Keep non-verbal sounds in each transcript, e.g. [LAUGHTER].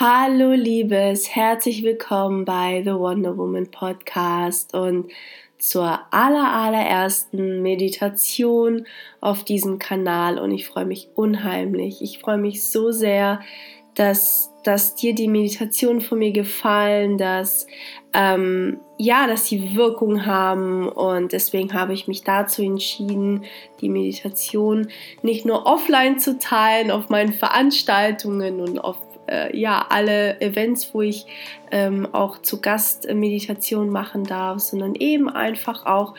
Hallo Liebes, herzlich willkommen bei The Wonder Woman Podcast und zur aller allerersten Meditation auf diesem Kanal. Und ich freue mich unheimlich. Ich freue mich so sehr, dass, dass dir die Meditationen von mir gefallen, dass ähm, ja, dass sie Wirkung haben. Und deswegen habe ich mich dazu entschieden, die Meditation nicht nur offline zu teilen auf meinen Veranstaltungen und auf äh, ja, alle Events, wo ich ähm, auch zu Gast Meditation machen darf, sondern eben einfach auch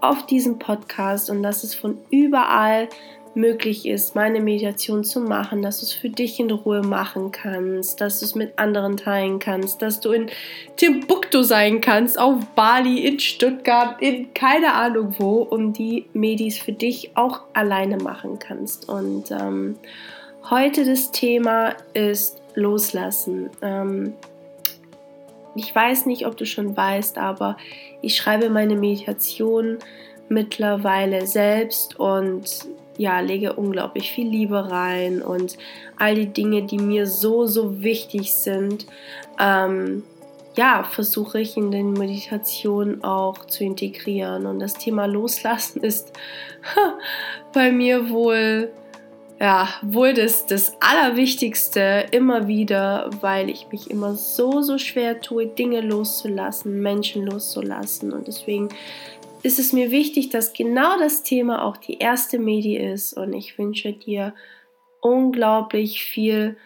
auf diesem Podcast und dass es von überall möglich ist, meine Meditation zu machen, dass du es für dich in Ruhe machen kannst, dass du es mit anderen teilen kannst, dass du in Timbuktu sein kannst, auf Bali, in Stuttgart, in keine Ahnung wo und die Medis für dich auch alleine machen kannst. Und ähm, Heute das Thema ist Loslassen. Ähm, ich weiß nicht, ob du schon weißt, aber ich schreibe meine Meditation mittlerweile selbst und ja, lege unglaublich viel Liebe rein und all die Dinge, die mir so, so wichtig sind, ähm, ja, versuche ich in den Meditationen auch zu integrieren. Und das Thema Loslassen [LAUGHS] ist bei mir wohl ja, wohl das, das Allerwichtigste immer wieder, weil ich mich immer so, so schwer tue, Dinge loszulassen, Menschen loszulassen. Und deswegen ist es mir wichtig, dass genau das Thema auch die erste Medi ist. Und ich wünsche dir unglaublich viel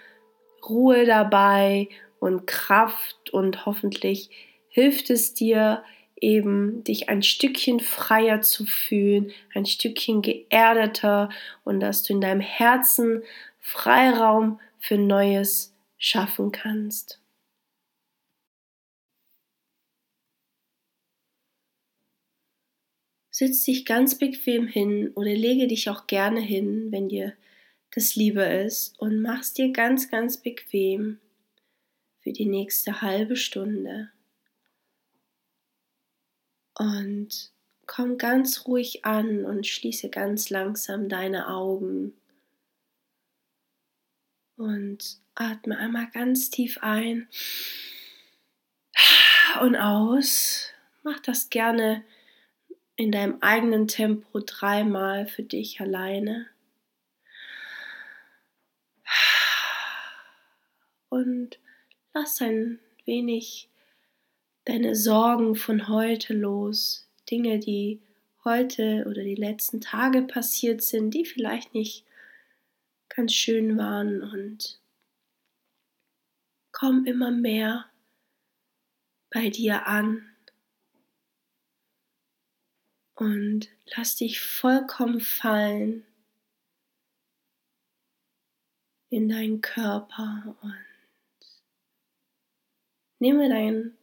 Ruhe dabei und Kraft und hoffentlich hilft es dir, eben dich ein Stückchen freier zu fühlen, ein Stückchen geerdeter und dass du in deinem Herzen Freiraum für Neues schaffen kannst. Sitz dich ganz bequem hin oder lege dich auch gerne hin, wenn dir das lieber ist und mach's dir ganz, ganz bequem für die nächste halbe Stunde. Und komm ganz ruhig an und schließe ganz langsam deine Augen. Und atme einmal ganz tief ein und aus. Mach das gerne in deinem eigenen Tempo dreimal für dich alleine. Und lass ein wenig deine Sorgen von heute los, Dinge, die heute oder die letzten Tage passiert sind, die vielleicht nicht ganz schön waren und komm immer mehr bei dir an. Und lass dich vollkommen fallen in deinen Körper und nehme dein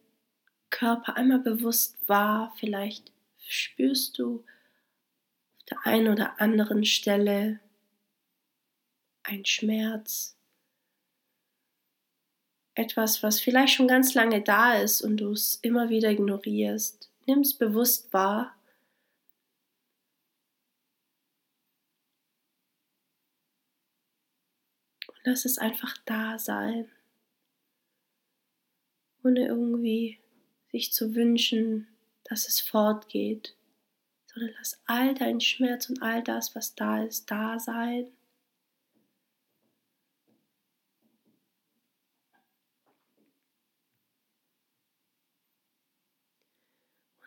Körper einmal bewusst wahr. Vielleicht spürst du auf der einen oder anderen Stelle ein Schmerz. Etwas, was vielleicht schon ganz lange da ist und du es immer wieder ignorierst. Nimm es bewusst wahr. Und lass es einfach da sein. Ohne irgendwie sich zu wünschen, dass es fortgeht, sondern lass all dein Schmerz und all das, was da ist, da sein.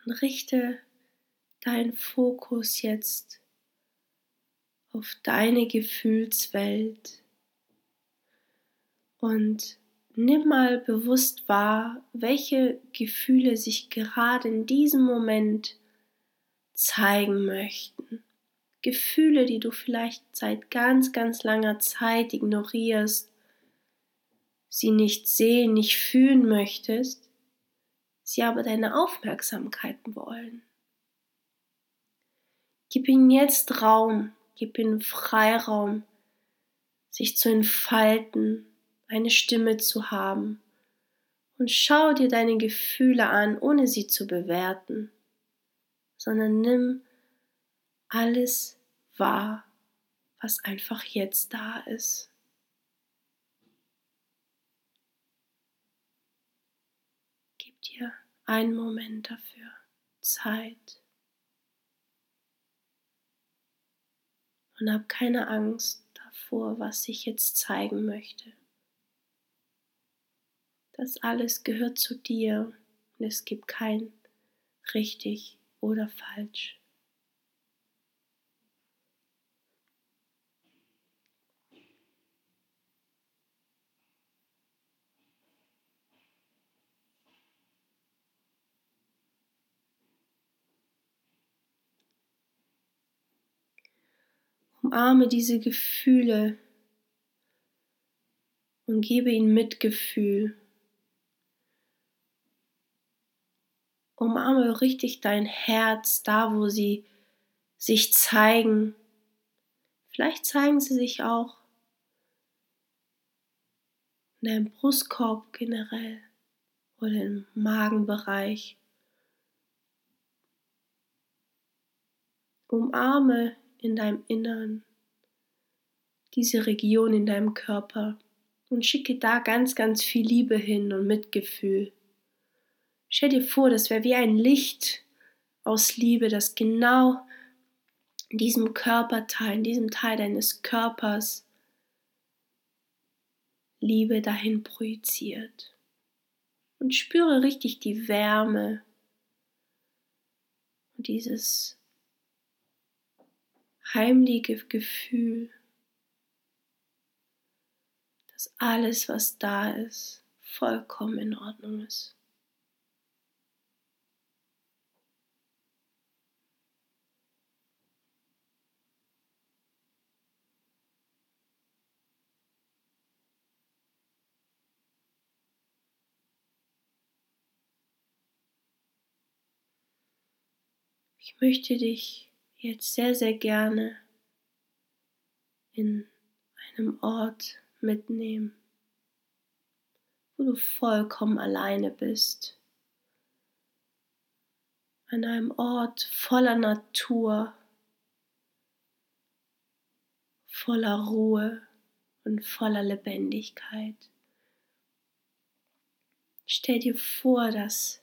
Und richte deinen Fokus jetzt auf deine Gefühlswelt und nimm mal bewusst wahr, welche Gefühle sich gerade in diesem Moment zeigen möchten. Gefühle, die du vielleicht seit ganz, ganz langer Zeit ignorierst, sie nicht sehen, nicht fühlen möchtest, sie aber deine Aufmerksamkeit wollen. Gib ihnen jetzt Raum, gib ihnen Freiraum, sich zu entfalten eine Stimme zu haben. Und schau dir deine Gefühle an, ohne sie zu bewerten, sondern nimm alles wahr, was einfach jetzt da ist. Gib dir einen Moment dafür, Zeit. und hab keine Angst davor, was ich jetzt zeigen möchte. Das alles gehört zu dir und es gibt kein richtig oder falsch. Umarme diese Gefühle und gebe ihnen Mitgefühl. Umarme richtig dein Herz da, wo sie sich zeigen. Vielleicht zeigen sie sich auch in deinem Brustkorb generell oder im Magenbereich. Umarme in deinem Innern diese Region in deinem Körper und schicke da ganz, ganz viel Liebe hin und Mitgefühl. Stell dir vor, das wäre wie ein Licht aus Liebe, das genau in diesem Körperteil, in diesem Teil deines Körpers Liebe dahin projiziert. Und spüre richtig die Wärme und dieses heimliche Gefühl, dass alles, was da ist, vollkommen in Ordnung ist. Ich möchte dich jetzt sehr, sehr gerne in einem Ort mitnehmen, wo du vollkommen alleine bist. An einem Ort voller Natur, voller Ruhe und voller Lebendigkeit. Stell dir vor, dass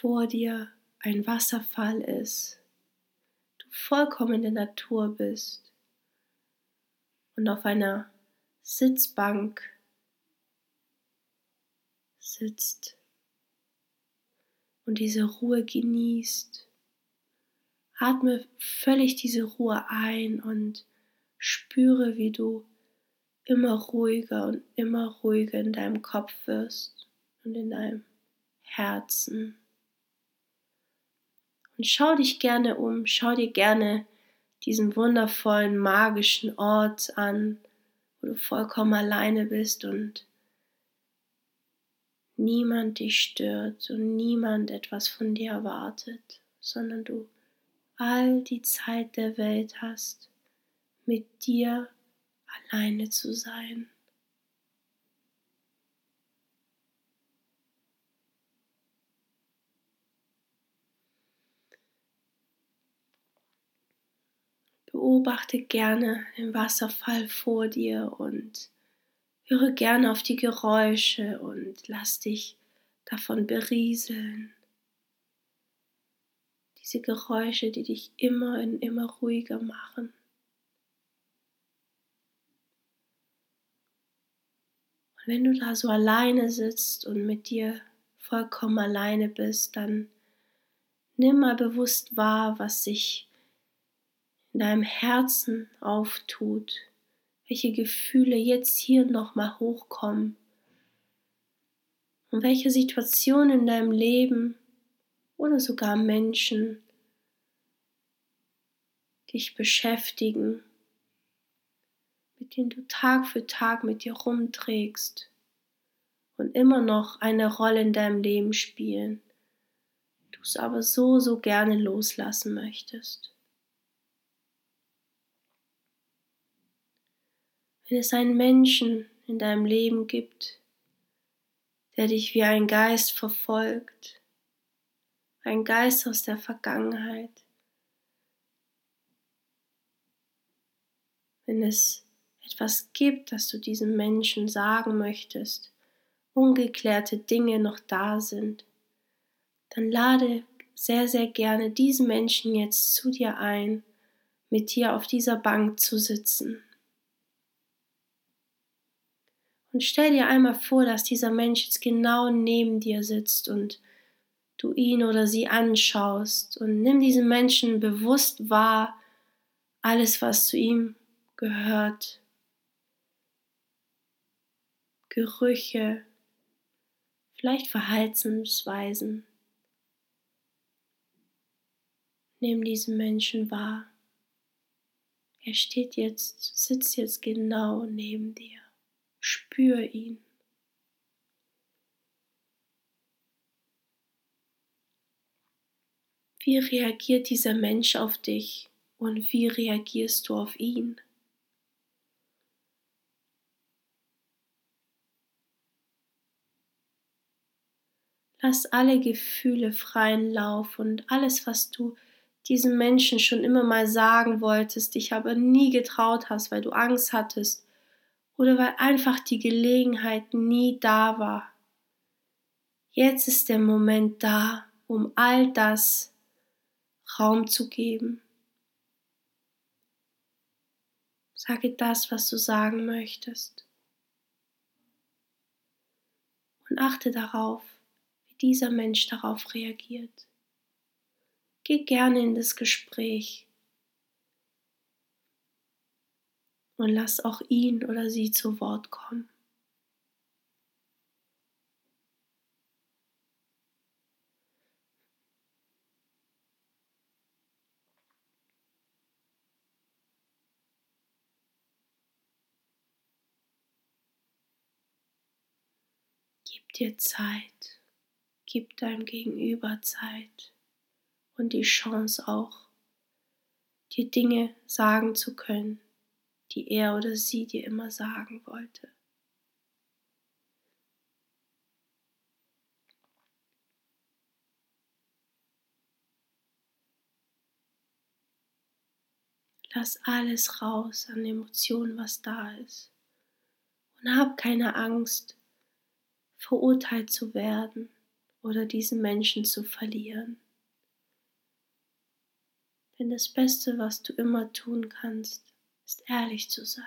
vor dir ein Wasserfall ist, du vollkommen in der Natur bist und auf einer Sitzbank sitzt und diese Ruhe genießt. Atme völlig diese Ruhe ein und spüre, wie du immer ruhiger und immer ruhiger in deinem Kopf wirst und in deinem Herzen. Und schau dich gerne um, schau dir gerne diesen wundervollen, magischen Ort an, wo du vollkommen alleine bist und niemand dich stört und niemand etwas von dir erwartet, sondern du all die Zeit der Welt hast, mit dir alleine zu sein. Beobachte gerne den Wasserfall vor dir und höre gerne auf die Geräusche und lass dich davon berieseln. Diese Geräusche, die dich immer und immer ruhiger machen. Und wenn du da so alleine sitzt und mit dir vollkommen alleine bist, dann nimm mal bewusst wahr, was sich in deinem Herzen auftut, welche Gefühle jetzt hier nochmal hochkommen und welche Situationen in deinem Leben oder sogar Menschen dich beschäftigen, mit denen du Tag für Tag mit dir rumträgst und immer noch eine Rolle in deinem Leben spielen, du es aber so, so gerne loslassen möchtest. Wenn es einen Menschen in deinem Leben gibt, der dich wie ein Geist verfolgt, ein Geist aus der Vergangenheit, wenn es etwas gibt, das du diesem Menschen sagen möchtest, ungeklärte Dinge noch da sind, dann lade sehr, sehr gerne diesen Menschen jetzt zu dir ein, mit dir auf dieser Bank zu sitzen. Und stell dir einmal vor, dass dieser Mensch jetzt genau neben dir sitzt und du ihn oder sie anschaust und nimm diesen Menschen bewusst wahr, alles, was zu ihm gehört. Gerüche, vielleicht Verhaltensweisen. Nimm diesen Menschen wahr. Er steht jetzt, sitzt jetzt genau neben dir. Spür ihn. Wie reagiert dieser Mensch auf dich und wie reagierst du auf ihn? Lass alle Gefühle freien Lauf und alles, was du diesem Menschen schon immer mal sagen wolltest, dich aber nie getraut hast, weil du Angst hattest oder weil einfach die Gelegenheit nie da war. Jetzt ist der Moment da, um all das Raum zu geben. Sage das, was du sagen möchtest. Und achte darauf, wie dieser Mensch darauf reagiert. Geh gerne in das Gespräch und lass auch ihn oder sie zu Wort kommen. Gib dir Zeit, gib deinem Gegenüber Zeit. Und die Chance auch, dir Dinge sagen zu können, die er oder sie dir immer sagen wollte. Lass alles raus an Emotionen, was da ist. Und hab keine Angst, verurteilt zu werden oder diesen Menschen zu verlieren. Denn das Beste, was du immer tun kannst, ist ehrlich zu sein.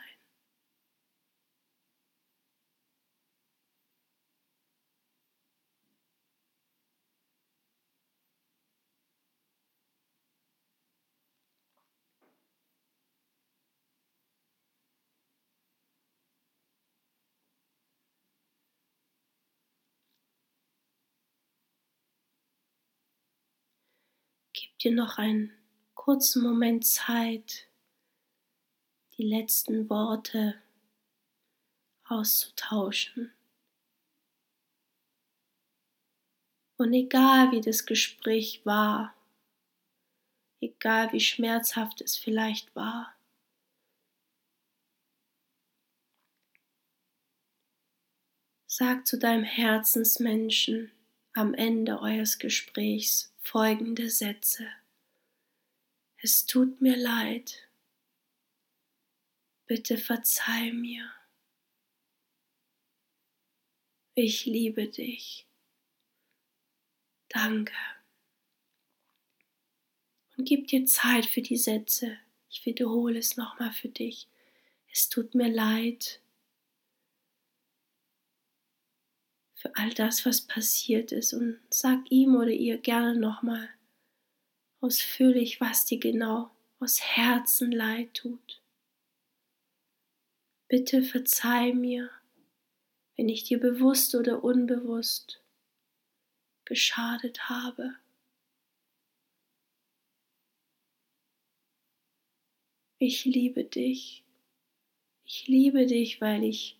Gib dir noch einen kurzen Moment Zeit, die letzten Worte auszutauschen. Und egal wie das Gespräch war, egal wie schmerzhaft es vielleicht war, sag zu deinem Herzensmenschen am Ende eures Gesprächs folgende Sätze. Es tut mir leid. Bitte verzeih mir. Ich liebe dich. Danke. Und gib dir Zeit für die Sätze. Ich wiederhole es nochmal für dich. Es tut mir leid für all das, was passiert ist. Und sag ihm oder ihr gerne nochmal ausführlich, was dir genau aus Herzen leid tut. Bitte verzeih mir, wenn ich dir bewusst oder unbewusst geschadet habe. Ich liebe dich. Ich liebe dich, weil ich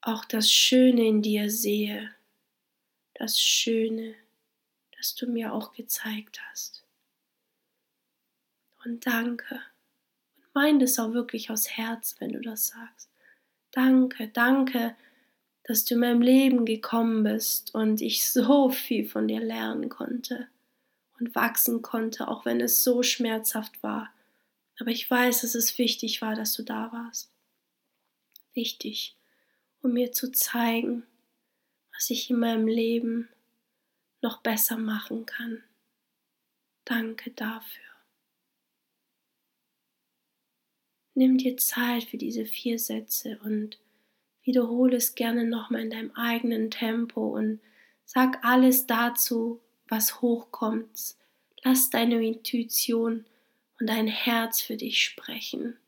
auch das Schöne in dir sehe. Das Schöne, das du mir auch gezeigt hast. Und danke mein das auch wirklich aus Herz, wenn du das sagst. Danke, danke, dass du in meinem Leben gekommen bist und ich so viel von dir lernen konnte und wachsen konnte, auch wenn es so schmerzhaft war. Aber ich weiß, dass es wichtig war, dass du da warst. Wichtig. um mir zu zeigen, was ich in meinem Leben noch besser machen kann. Danke dafür. Nimm dir Zeit für diese vier Sätze und wiederhole es gerne nochmal in deinem eigenen Tempo und sag alles dazu, was hochkommt. Lass deine Intuition und dein Herz für dich sprechen,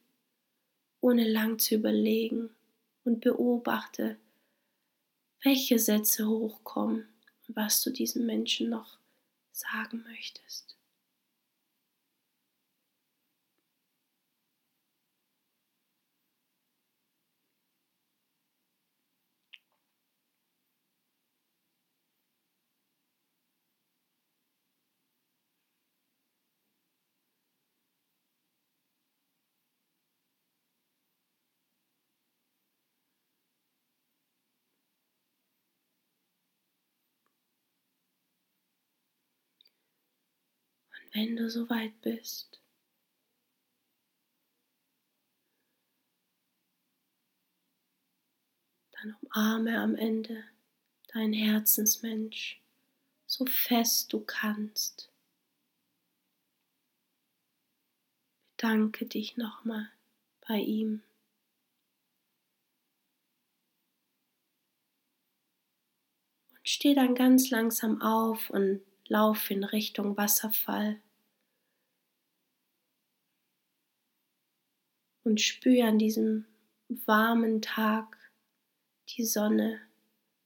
ohne lang zu überlegen und beobachte, welche Sätze hochkommen und was du diesen Menschen noch sagen möchtest. Wenn du soweit bist. Dann umarme am Ende dein Herzensmensch so fest du kannst. Bedanke dich nochmal bei ihm. Und steh dann ganz langsam auf und lauf in Richtung Wasserfall. Und spüre an diesem warmen Tag die Sonne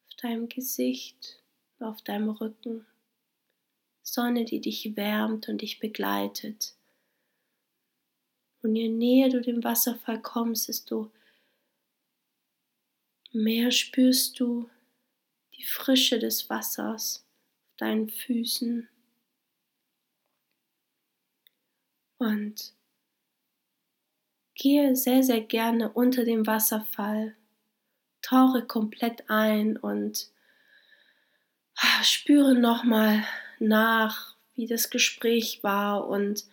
auf deinem Gesicht, auf deinem Rücken. Sonne, die dich wärmt und dich begleitet. Und je näher du dem Wasserfall kommst, desto mehr spürst du die Frische des Wassers deinen Füßen. Und gehe sehr, sehr gerne unter dem Wasserfall, tauche komplett ein und ah, spüre nochmal nach, wie das Gespräch war und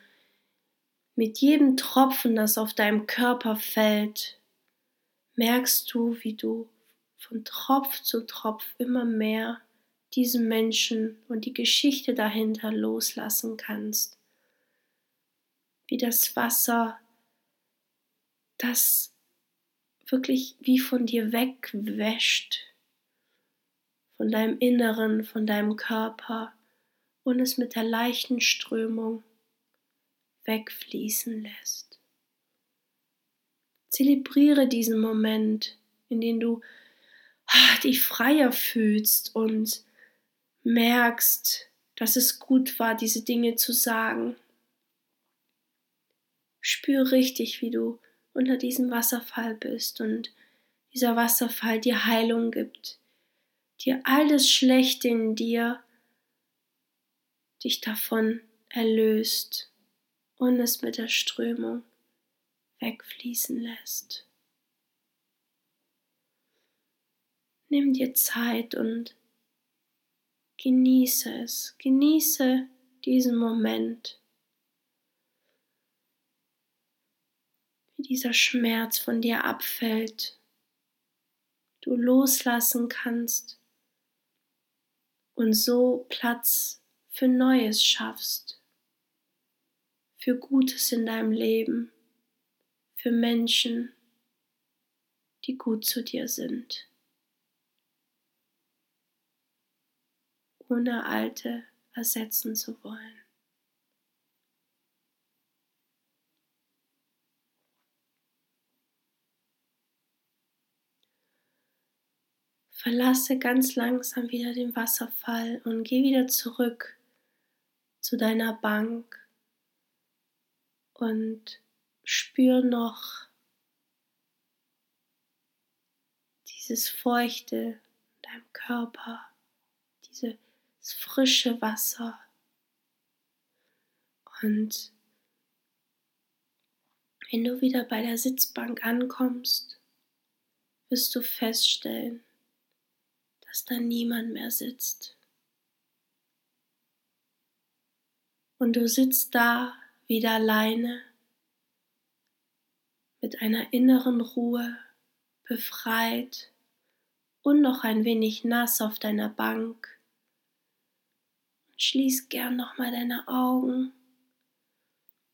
mit jedem Tropfen, das auf deinem Körper fällt, merkst du, wie du von Tropf zu Tropf immer mehr diesen Menschen und die Geschichte dahinter loslassen kannst. Wie das Wasser, das wirklich wie von dir wegwäscht, von deinem Inneren, von deinem Körper und es mit der leichten Strömung wegfließen lässt. Zelebriere diesen Moment, in dem du ah, dich freier fühlst und merkst, dass es gut war, diese Dinge zu sagen. Spür richtig, wie du unter diesem Wasserfall bist und dieser Wasserfall dir Heilung gibt, dir all das Schlechte in dir dich davon erlöst und es mit der Strömung wegfließen lässt. Nimm dir Zeit und Genieße es, genieße diesen Moment, wie dieser Schmerz von dir abfällt, du loslassen kannst und so Platz für Neues schaffst, für Gutes in deinem Leben, für Menschen, die gut zu dir sind. Ohne alte ersetzen zu wollen. Verlasse ganz langsam wieder den Wasserfall und geh wieder zurück zu deiner Bank und spür noch dieses Feuchte in deinem Körper, diese das frische Wasser. Und wenn du wieder bei der Sitzbank ankommst, wirst du feststellen, dass da niemand mehr sitzt. Und du sitzt da wieder alleine mit einer inneren Ruhe, befreit und noch ein wenig nass auf deiner Bank. Schließ gern nochmal deine Augen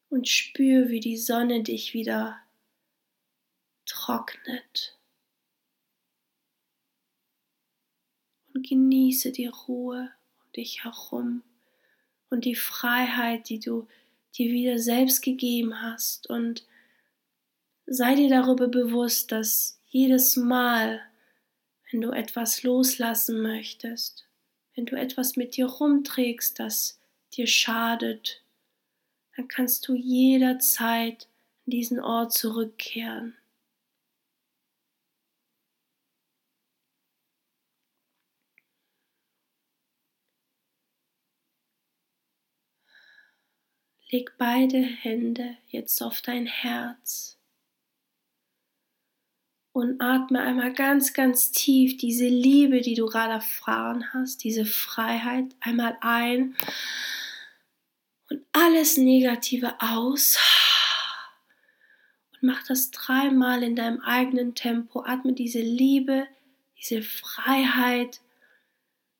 und spür, wie die Sonne dich wieder trocknet. Und genieße die Ruhe um dich herum und die Freiheit, die du dir wieder selbst gegeben hast. Und sei dir darüber bewusst, dass jedes Mal, wenn du etwas loslassen möchtest, wenn du etwas mit dir rumträgst, das dir schadet, dann kannst du jederzeit an diesen Ort zurückkehren. Leg beide Hände jetzt auf dein Herz und atme einmal ganz, ganz tief diese Liebe, die du gerade erfahren hast, diese Freiheit einmal ein und alles Negative aus. Und mach das dreimal in deinem eigenen Tempo. Atme diese Liebe, diese Freiheit,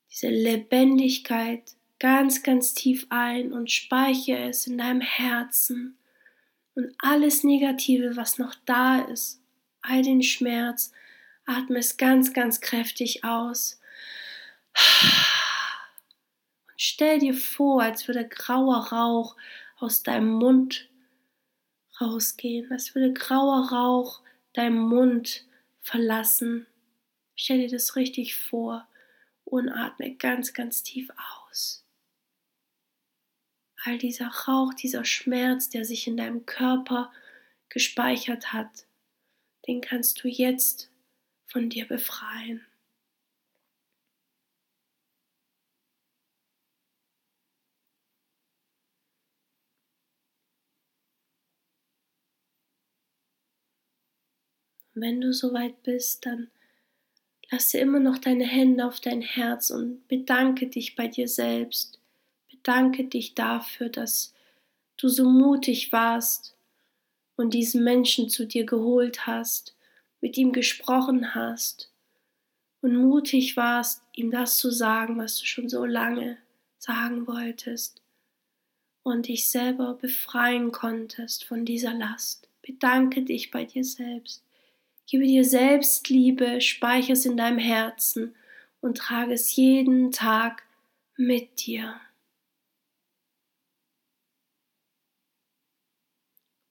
diese Lebendigkeit ganz, ganz tief ein und speichere es in deinem Herzen. Und alles Negative, was noch da ist, all den Schmerz, atme es ganz, ganz kräftig aus. Und stell dir vor, als würde grauer Rauch aus deinem Mund rausgehen, als würde grauer Rauch deinen Mund verlassen. Stell dir das richtig vor und atme ganz, ganz tief aus all dieser Rauch, dieser Schmerz, der sich in deinem Körper gespeichert hat, den kannst du jetzt von dir befreien. Wenn du soweit bist, dann lasse immer noch deine Hände auf dein Herz und bedanke dich bei dir selbst danke dich dafür, dass du so mutig warst und diesen Menschen zu dir geholt hast, mit ihm gesprochen hast und mutig warst, ihm das zu sagen, was du schon so lange sagen wolltest und dich selber befreien konntest von dieser Last. Bedanke dich bei dir selbst. Gebe dir selbst Liebe, speichere es in deinem Herzen und trage es jeden Tag mit dir.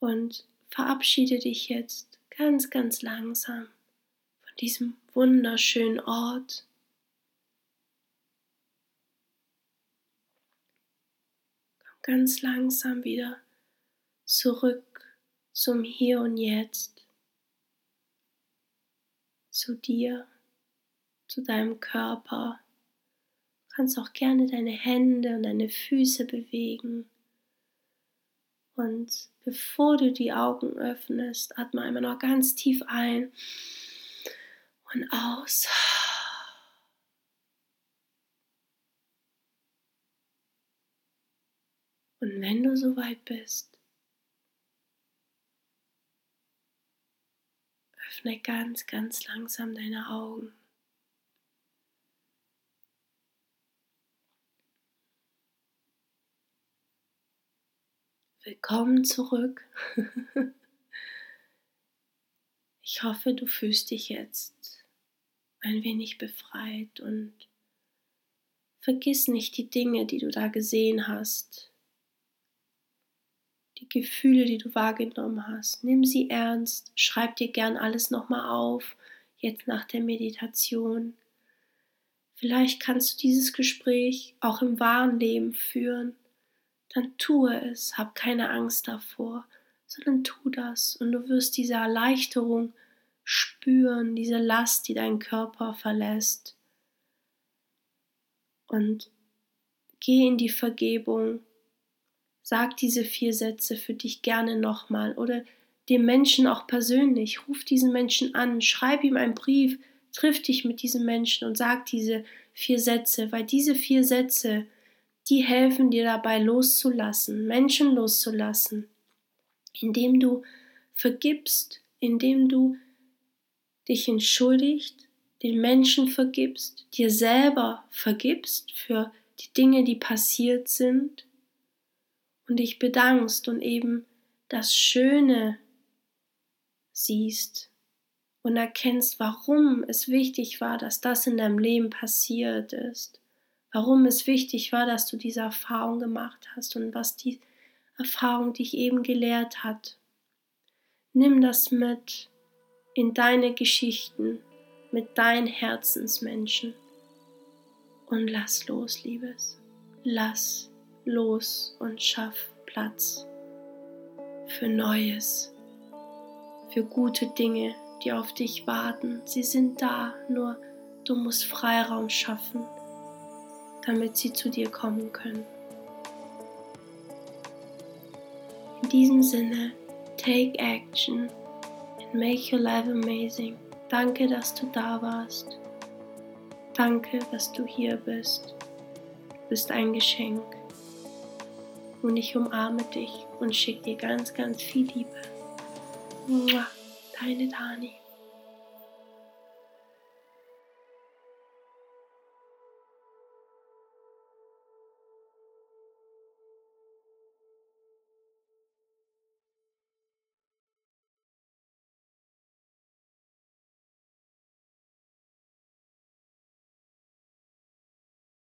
und verabschiede dich jetzt ganz, ganz langsam von diesem wunderschönen Ort. Komm ganz langsam wieder zurück zum Hier und Jetzt, zu dir, zu deinem Körper. Du kannst auch gerne deine Hände und deine Füße bewegen. Und bevor du die Augen öffnest, atme einmal noch ganz tief ein und aus. Und wenn du soweit bist, öffne ganz, ganz langsam deine Augen. Willkommen zurück. [LAUGHS] Ich hoffe, du fühlst dich jetzt ein wenig befreit und vergiss nicht die Dinge, die du da gesehen hast, die Gefühle, die du wahrgenommen hast. Nimm sie ernst, schreib dir gern alles nochmal auf, jetzt nach der Meditation. Vielleicht kannst du dieses Gespräch auch im wahren Leben führen dann tue es, hab keine Angst davor, sondern tu das und du wirst diese Erleichterung spüren, diese Last, die dein Körper verlässt. Und geh in die Vergebung, sag diese vier Sätze für dich gerne nochmal oder dem Menschen auch persönlich, ruf diesen Menschen an, schreib ihm einen Brief, triff dich mit diesem Menschen und sag diese vier Sätze, weil diese vier Sätze die helfen dir dabei loszulassen, Menschen loszulassen, indem du vergibst, indem du dich entschuldigt, den Menschen vergibst, dir selber vergibst für die Dinge, die passiert sind. Und dich bedankst und eben das Schöne siehst und erkennst, warum es wichtig war, dass das in deinem Leben passiert ist, warum es wichtig war, dass du diese Erfahrung gemacht hast und was die Erfahrung dich eben gelehrt hat. Nimm das mit in deine Geschichten mit deinen Herzensmenschen und lass los, Liebes. Lass los und schaff Platz für Neues, für gute Dinge, die auf dich warten. Sie sind da, nur du musst Freiraum schaffen, damit sie zu dir kommen können. In diesem Sinne, take action and make your life amazing. Danke, dass du da warst. Danke, dass du hier bist. Du bist ein Geschenk. Und ich umarme dich und schicke dir ganz, ganz viel Liebe. Deine Dani.